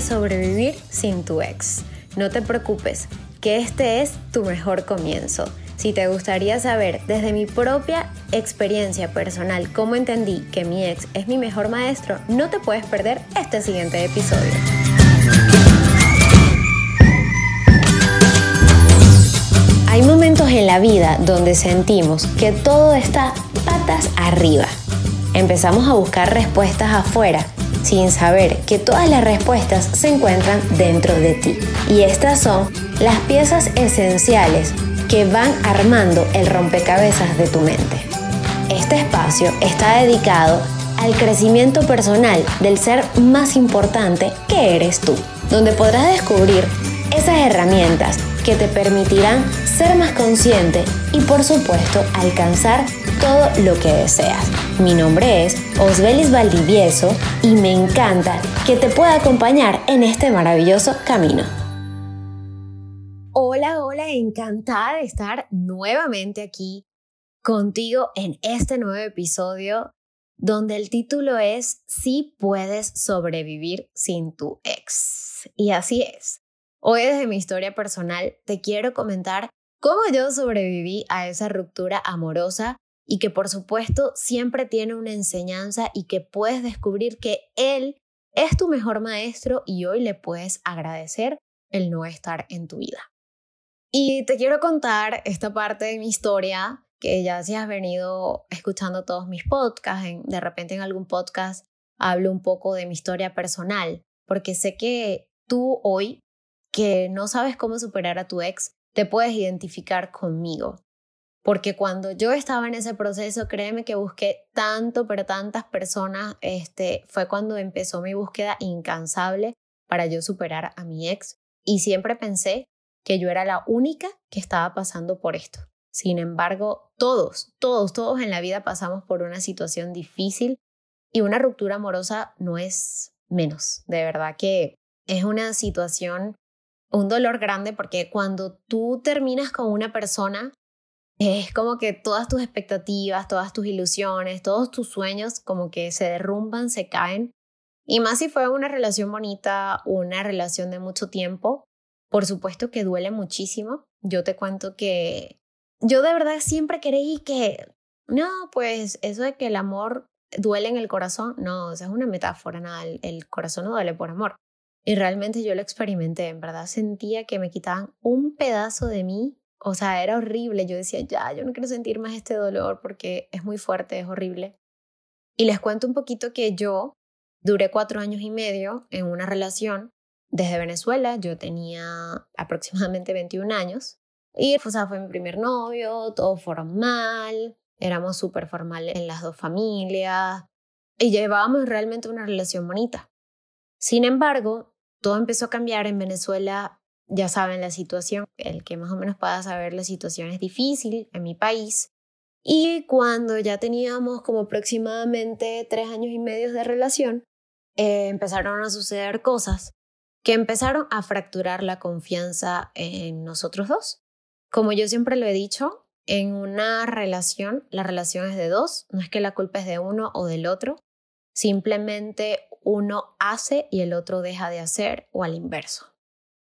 sobrevivir sin tu ex. No te preocupes, que este es tu mejor comienzo. Si te gustaría saber desde mi propia experiencia personal cómo entendí que mi ex es mi mejor maestro, no te puedes perder este siguiente episodio. Hay momentos en la vida donde sentimos que todo está patas arriba. Empezamos a buscar respuestas afuera sin saber que todas las respuestas se encuentran dentro de ti. Y estas son las piezas esenciales que van armando el rompecabezas de tu mente. Este espacio está dedicado al crecimiento personal del ser más importante que eres tú, donde podrás descubrir esas herramientas que te permitirán ser más consciente y por supuesto alcanzar todo lo que deseas. Mi nombre es Osbelis Valdivieso y me encanta que te pueda acompañar en este maravilloso camino. Hola, hola, encantada de estar nuevamente aquí contigo en este nuevo episodio donde el título es Si puedes sobrevivir sin tu ex. Y así es. Hoy desde mi historia personal te quiero comentar cómo yo sobreviví a esa ruptura amorosa y que por supuesto siempre tiene una enseñanza y que puedes descubrir que él es tu mejor maestro y hoy le puedes agradecer el no estar en tu vida. Y te quiero contar esta parte de mi historia que ya si has venido escuchando todos mis podcasts, de repente en algún podcast hablo un poco de mi historia personal, porque sé que tú hoy, que no sabes cómo superar a tu ex, te puedes identificar conmigo. Porque cuando yo estaba en ese proceso, créeme que busqué tanto, pero tantas personas, este, fue cuando empezó mi búsqueda incansable para yo superar a mi ex. Y siempre pensé que yo era la única que estaba pasando por esto. Sin embargo, todos, todos, todos en la vida pasamos por una situación difícil y una ruptura amorosa no es menos. De verdad que es una situación, un dolor grande porque cuando tú terminas con una persona, es como que todas tus expectativas, todas tus ilusiones, todos tus sueños como que se derrumban, se caen. Y más si fue una relación bonita, una relación de mucho tiempo, por supuesto que duele muchísimo. Yo te cuento que yo de verdad siempre creí que, no, pues eso de que el amor duele en el corazón, no, esa es una metáfora, nada, el, el corazón no duele por amor. Y realmente yo lo experimenté, en verdad sentía que me quitaban un pedazo de mí o sea, era horrible. Yo decía, ya, yo no quiero sentir más este dolor porque es muy fuerte, es horrible. Y les cuento un poquito que yo duré cuatro años y medio en una relación desde Venezuela. Yo tenía aproximadamente 21 años. Y o sea, fue mi primer novio, todo formal. Éramos súper formales en las dos familias. Y llevábamos realmente una relación bonita. Sin embargo, todo empezó a cambiar en Venezuela ya saben la situación, el que más o menos pueda saber la situación es difícil en mi país. Y cuando ya teníamos como aproximadamente tres años y medio de relación, eh, empezaron a suceder cosas que empezaron a fracturar la confianza en nosotros dos. Como yo siempre lo he dicho, en una relación, la relación es de dos, no es que la culpa es de uno o del otro, simplemente uno hace y el otro deja de hacer o al inverso.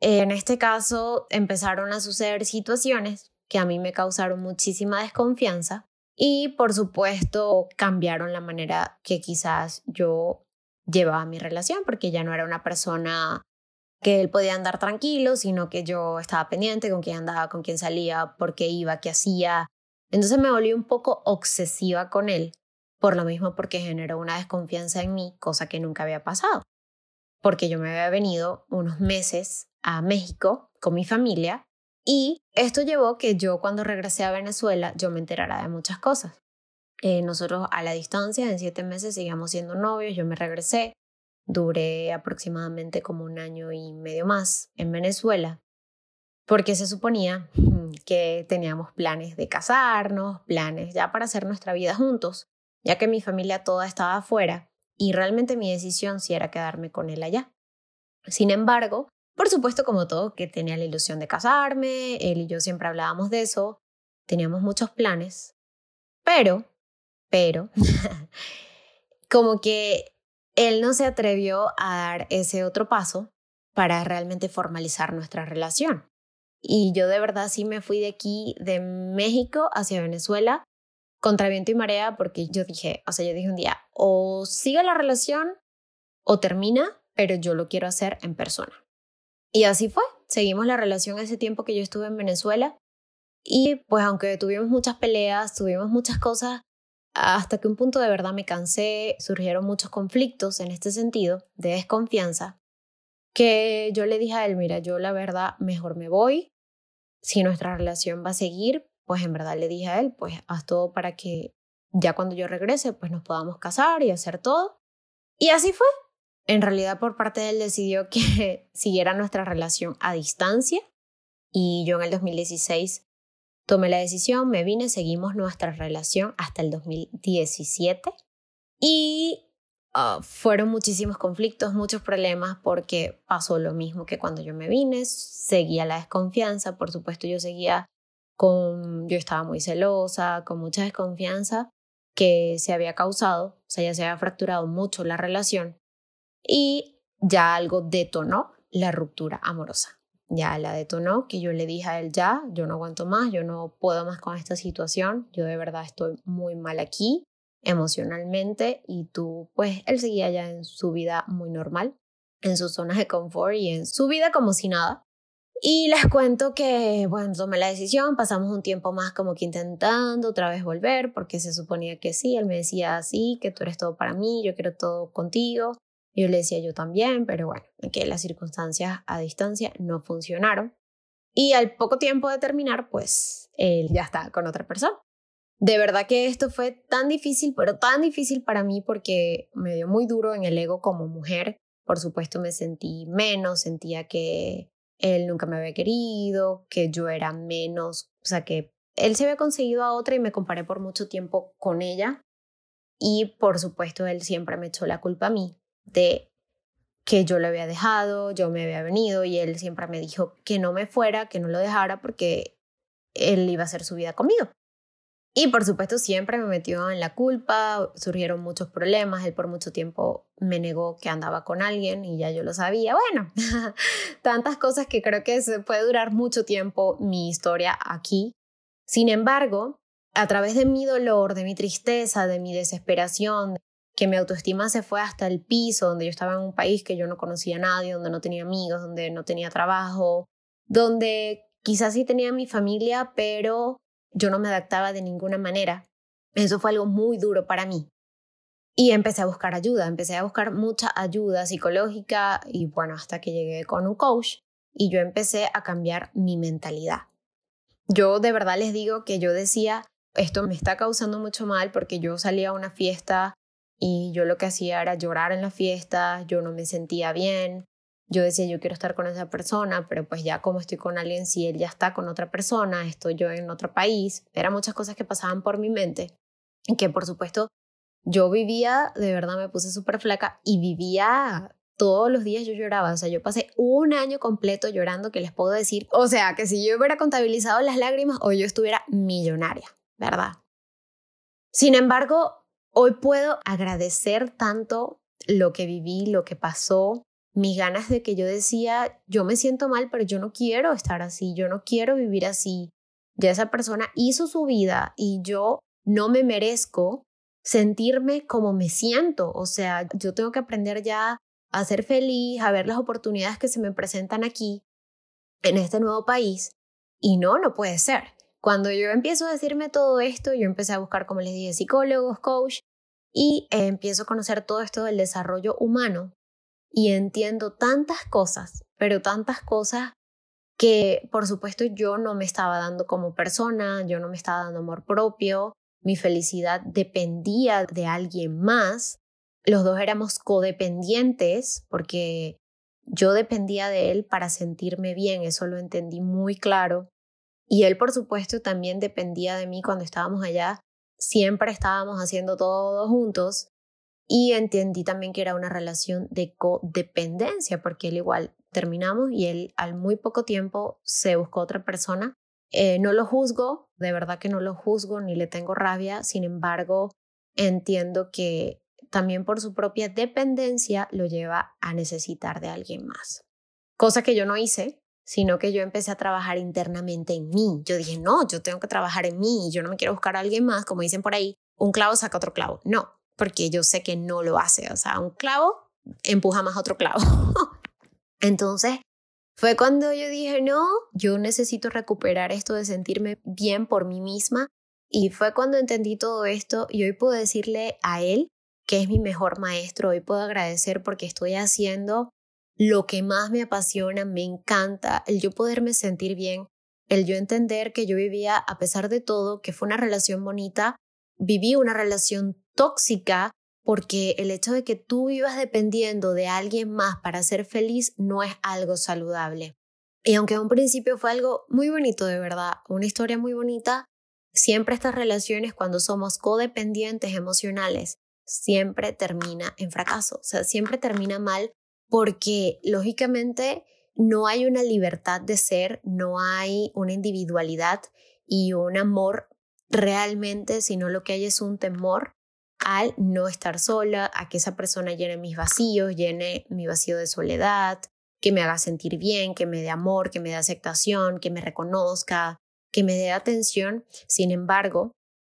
En este caso empezaron a suceder situaciones que a mí me causaron muchísima desconfianza y por supuesto cambiaron la manera que quizás yo llevaba mi relación porque ya no era una persona que él podía andar tranquilo, sino que yo estaba pendiente con quién andaba, con quién salía, por qué iba, qué hacía. Entonces me volví un poco obsesiva con él, por lo mismo porque generó una desconfianza en mí, cosa que nunca había pasado. Porque yo me había venido unos meses a México con mi familia y esto llevó que yo cuando regresé a Venezuela yo me enterara de muchas cosas. Eh, nosotros a la distancia, en siete meses, seguíamos siendo novios, yo me regresé, duré aproximadamente como un año y medio más en Venezuela, porque se suponía que teníamos planes de casarnos, planes ya para hacer nuestra vida juntos, ya que mi familia toda estaba afuera y realmente mi decisión sí era quedarme con él allá. Sin embargo, por supuesto, como todo, que tenía la ilusión de casarme, él y yo siempre hablábamos de eso, teníamos muchos planes, pero, pero, como que él no se atrevió a dar ese otro paso para realmente formalizar nuestra relación. Y yo de verdad sí me fui de aquí, de México hacia Venezuela, contra viento y marea, porque yo dije, o sea, yo dije un día, o sigue la relación o termina, pero yo lo quiero hacer en persona. Y así fue, seguimos la relación ese tiempo que yo estuve en Venezuela. Y pues aunque tuvimos muchas peleas, tuvimos muchas cosas, hasta que un punto de verdad me cansé, surgieron muchos conflictos en este sentido de desconfianza, que yo le dije a él, mira, yo la verdad mejor me voy, si nuestra relación va a seguir, pues en verdad le dije a él, pues haz todo para que ya cuando yo regrese, pues nos podamos casar y hacer todo. Y así fue. En realidad por parte de él decidió que siguiera nuestra relación a distancia y yo en el 2016 tomé la decisión, me vine, seguimos nuestra relación hasta el 2017 y ah, fueron muchísimos conflictos, muchos problemas porque pasó lo mismo que cuando yo me vine, seguía la desconfianza, por supuesto yo seguía con, yo estaba muy celosa, con mucha desconfianza que se había causado, o sea, ya se había fracturado mucho la relación y ya algo detonó la ruptura amorosa. Ya la detonó, que yo le dije a él, ya, yo no aguanto más, yo no puedo más con esta situación, yo de verdad estoy muy mal aquí emocionalmente y tú, pues él seguía ya en su vida muy normal, en sus zonas de confort y en su vida como si nada. Y les cuento que, bueno, tomé la decisión, pasamos un tiempo más como que intentando otra vez volver, porque se suponía que sí, él me decía, sí, que tú eres todo para mí, yo quiero todo contigo, yo le decía yo también, pero bueno, que las circunstancias a distancia no funcionaron. Y al poco tiempo de terminar, pues él ya está con otra persona. De verdad que esto fue tan difícil, pero tan difícil para mí porque me dio muy duro en el ego como mujer. Por supuesto me sentí menos, sentía que él nunca me había querido, que yo era menos, o sea que él se había conseguido a otra y me comparé por mucho tiempo con ella. Y por supuesto él siempre me echó la culpa a mí de que yo lo había dejado, yo me había venido y él siempre me dijo que no me fuera, que no lo dejara porque él iba a hacer su vida conmigo. Y por supuesto siempre me metió en la culpa, surgieron muchos problemas, él por mucho tiempo me negó que andaba con alguien y ya yo lo sabía. Bueno, tantas cosas que creo que se puede durar mucho tiempo mi historia aquí. Sin embargo, a través de mi dolor, de mi tristeza, de mi desesperación, que mi autoestima se fue hasta el piso, donde yo estaba en un país que yo no conocía a nadie, donde no tenía amigos, donde no tenía trabajo, donde quizás sí tenía mi familia, pero yo no me adaptaba de ninguna manera. Eso fue algo muy duro para mí. Y empecé a buscar ayuda, empecé a buscar mucha ayuda psicológica y bueno, hasta que llegué con un coach y yo empecé a cambiar mi mentalidad. Yo de verdad les digo que yo decía, esto me está causando mucho mal porque yo salía a una fiesta y yo lo que hacía era llorar en la fiesta, yo no me sentía bien, yo decía yo quiero estar con esa persona, pero pues ya como estoy con alguien, si él ya está con otra persona, estoy yo en otro país, eran muchas cosas que pasaban por mi mente, que por supuesto yo vivía, de verdad me puse súper flaca y vivía todos los días yo lloraba, o sea, yo pasé un año completo llorando que les puedo decir, o sea, que si yo hubiera contabilizado las lágrimas, hoy yo estuviera millonaria, ¿verdad? Sin embargo, Hoy puedo agradecer tanto lo que viví, lo que pasó, mis ganas de que yo decía, yo me siento mal, pero yo no quiero estar así, yo no quiero vivir así. Ya esa persona hizo su vida y yo no me merezco sentirme como me siento. O sea, yo tengo que aprender ya a ser feliz, a ver las oportunidades que se me presentan aquí, en este nuevo país. Y no, no puede ser. Cuando yo empiezo a decirme todo esto, yo empecé a buscar, como les dije, psicólogos, coach, y eh, empiezo a conocer todo esto del desarrollo humano y entiendo tantas cosas, pero tantas cosas que por supuesto yo no me estaba dando como persona, yo no me estaba dando amor propio, mi felicidad dependía de alguien más, los dos éramos codependientes porque yo dependía de él para sentirme bien, eso lo entendí muy claro. Y él, por supuesto, también dependía de mí cuando estábamos allá. Siempre estábamos haciendo todo juntos y entendí también que era una relación de codependencia, porque él igual terminamos y él al muy poco tiempo se buscó otra persona. Eh, no lo juzgo, de verdad que no lo juzgo ni le tengo rabia, sin embargo, entiendo que también por su propia dependencia lo lleva a necesitar de alguien más. Cosa que yo no hice, sino que yo empecé a trabajar internamente en mí. Yo dije, no, yo tengo que trabajar en mí, yo no me quiero buscar a alguien más, como dicen por ahí, un clavo saca otro clavo. No, porque yo sé que no lo hace, o sea, un clavo empuja más otro clavo. Entonces, fue cuando yo dije, no, yo necesito recuperar esto de sentirme bien por mí misma. Y fue cuando entendí todo esto y hoy puedo decirle a él que es mi mejor maestro. Hoy puedo agradecer porque estoy haciendo lo que más me apasiona, me encanta, el yo poderme sentir bien, el yo entender que yo vivía, a pesar de todo, que fue una relación bonita, viví una relación tóxica porque el hecho de que tú vivas dependiendo de alguien más para ser feliz no es algo saludable. Y aunque a un principio fue algo muy bonito de verdad, una historia muy bonita, siempre estas relaciones cuando somos codependientes emocionales, siempre termina en fracaso, o sea, siempre termina mal porque lógicamente no hay una libertad de ser, no hay una individualidad y un amor realmente, sino lo que hay es un temor al no estar sola, a que esa persona llene mis vacíos, llene mi vacío de soledad, que me haga sentir bien, que me dé amor, que me dé aceptación, que me reconozca, que me dé atención. Sin embargo,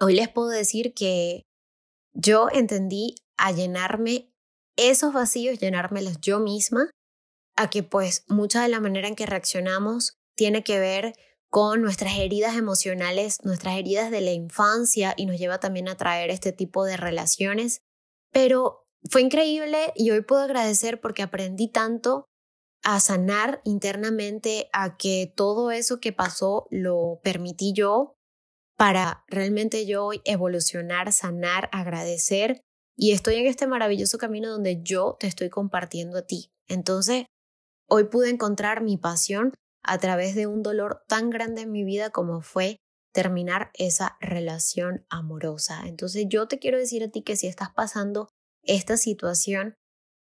hoy les puedo decir que yo entendí a llenarme esos vacíos, llenármelos yo misma, a que pues mucha de la manera en que reaccionamos tiene que ver con nuestras heridas emocionales, nuestras heridas de la infancia y nos lleva también a traer este tipo de relaciones. Pero fue increíble y hoy puedo agradecer porque aprendí tanto a sanar internamente, a que todo eso que pasó lo permití yo para realmente yo hoy evolucionar, sanar, agradecer. Y estoy en este maravilloso camino donde yo te estoy compartiendo a ti. Entonces, hoy pude encontrar mi pasión a través de un dolor tan grande en mi vida como fue terminar esa relación amorosa. Entonces yo te quiero decir a ti que si estás pasando esta situación,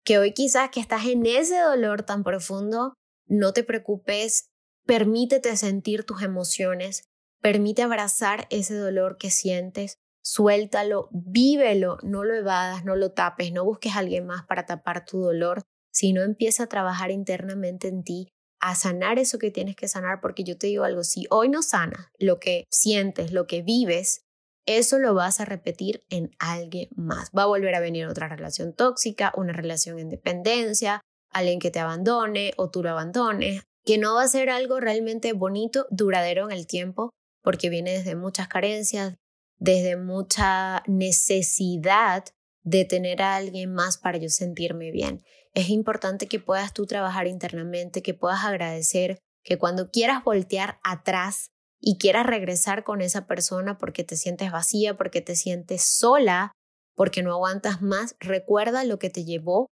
que hoy quizás que estás en ese dolor tan profundo, no te preocupes, permítete sentir tus emociones, permite abrazar ese dolor que sientes, suéltalo, vívelo, no lo evadas, no lo tapes, no busques a alguien más para tapar tu dolor, sino empieza a trabajar internamente en ti a sanar eso que tienes que sanar, porque yo te digo algo, si hoy no sanas lo que sientes, lo que vives, eso lo vas a repetir en alguien más. Va a volver a venir otra relación tóxica, una relación en dependencia, alguien que te abandone o tú lo abandones, que no va a ser algo realmente bonito, duradero en el tiempo, porque viene desde muchas carencias, desde mucha necesidad de tener a alguien más para yo sentirme bien. Es importante que puedas tú trabajar internamente, que puedas agradecer, que cuando quieras voltear atrás y quieras regresar con esa persona porque te sientes vacía, porque te sientes sola, porque no aguantas más, recuerda lo que te llevó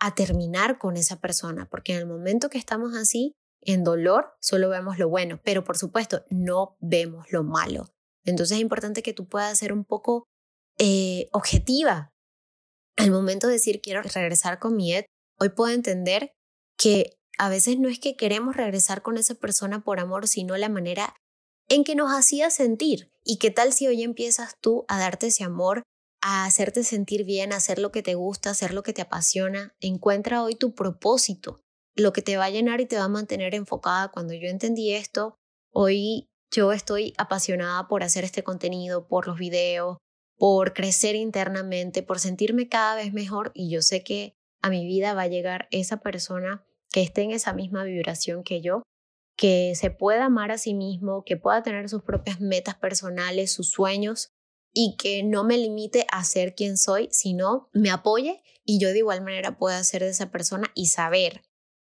a terminar con esa persona, porque en el momento que estamos así, en dolor, solo vemos lo bueno, pero por supuesto no vemos lo malo. Entonces es importante que tú puedas ser un poco eh, objetiva al momento de decir quiero regresar con mi Ed, hoy puedo entender que a veces no es que queremos regresar con esa persona por amor, sino la manera en que nos hacía sentir. ¿Y qué tal si hoy empiezas tú a darte ese amor, a hacerte sentir bien, a hacer lo que te gusta, hacer lo que te apasiona? Encuentra hoy tu propósito, lo que te va a llenar y te va a mantener enfocada. Cuando yo entendí esto, hoy yo estoy apasionada por hacer este contenido, por los videos, por crecer internamente, por sentirme cada vez mejor y yo sé que a mi vida va a llegar esa persona que esté en esa misma vibración que yo, que se pueda amar a sí mismo, que pueda tener sus propias metas personales, sus sueños y que no me limite a ser quien soy, sino me apoye y yo de igual manera pueda ser de esa persona y saber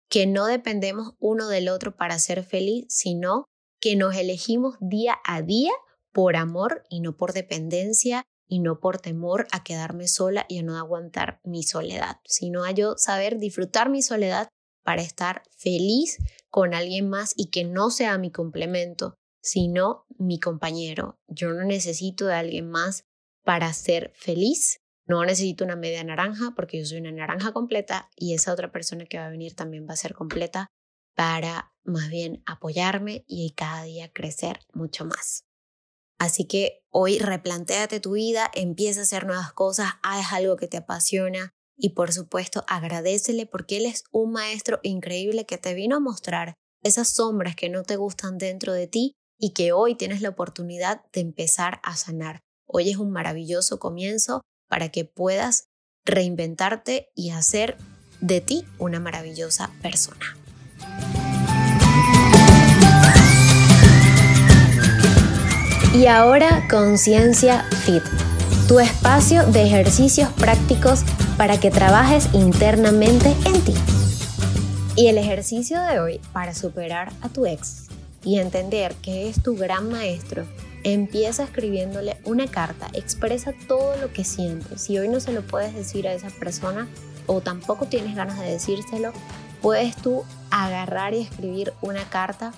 que no dependemos uno del otro para ser feliz, sino que nos elegimos día a día por amor y no por dependencia y no por temor a quedarme sola y a no aguantar mi soledad, sino a yo saber disfrutar mi soledad para estar feliz con alguien más y que no sea mi complemento, sino mi compañero. Yo no necesito de alguien más para ser feliz. No necesito una media naranja porque yo soy una naranja completa y esa otra persona que va a venir también va a ser completa para más bien apoyarme y cada día crecer mucho más. Así que hoy replantéate tu vida, empieza a hacer nuevas cosas, haz algo que te apasiona y por supuesto agradecele porque él es un maestro increíble que te vino a mostrar esas sombras que no te gustan dentro de ti y que hoy tienes la oportunidad de empezar a sanar. Hoy es un maravilloso comienzo para que puedas reinventarte y hacer de ti una maravillosa persona. Y ahora Conciencia Fit, tu espacio de ejercicios prácticos para que trabajes internamente en ti. Y el ejercicio de hoy para superar a tu ex y entender que es tu gran maestro, empieza escribiéndole una carta, expresa todo lo que sientes. Si hoy no se lo puedes decir a esa persona o tampoco tienes ganas de decírselo, puedes tú agarrar y escribir una carta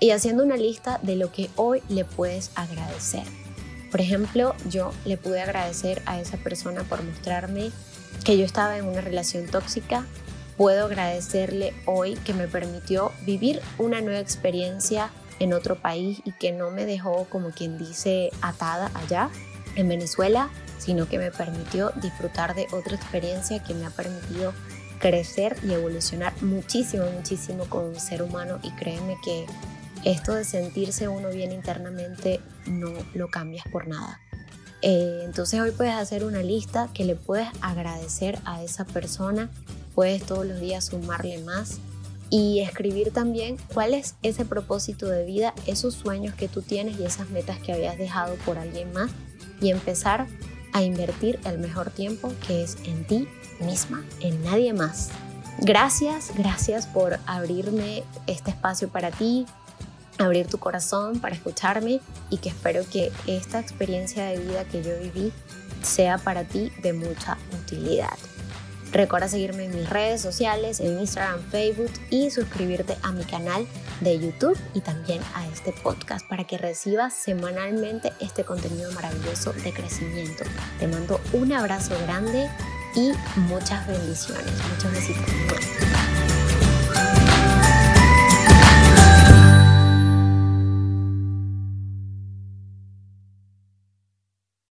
y haciendo una lista de lo que hoy le puedes agradecer. Por ejemplo, yo le pude agradecer a esa persona por mostrarme que yo estaba en una relación tóxica. Puedo agradecerle hoy que me permitió vivir una nueva experiencia en otro país y que no me dejó, como quien dice, atada allá en Venezuela, sino que me permitió disfrutar de otra experiencia que me ha permitido crecer y evolucionar muchísimo, muchísimo como un ser humano y créeme que esto de sentirse uno bien internamente no lo cambias por nada. Eh, entonces hoy puedes hacer una lista que le puedes agradecer a esa persona, puedes todos los días sumarle más y escribir también cuál es ese propósito de vida, esos sueños que tú tienes y esas metas que habías dejado por alguien más y empezar a invertir el mejor tiempo que es en ti misma, en nadie más. Gracias, gracias por abrirme este espacio para ti, abrir tu corazón para escucharme y que espero que esta experiencia de vida que yo viví sea para ti de mucha utilidad. Recuerda seguirme en mis redes sociales, en Instagram, Facebook y suscribirte a mi canal de YouTube y también a este podcast para que recibas semanalmente este contenido maravilloso de crecimiento. Te mando un abrazo grande y muchas bendiciones. Muchos besitos.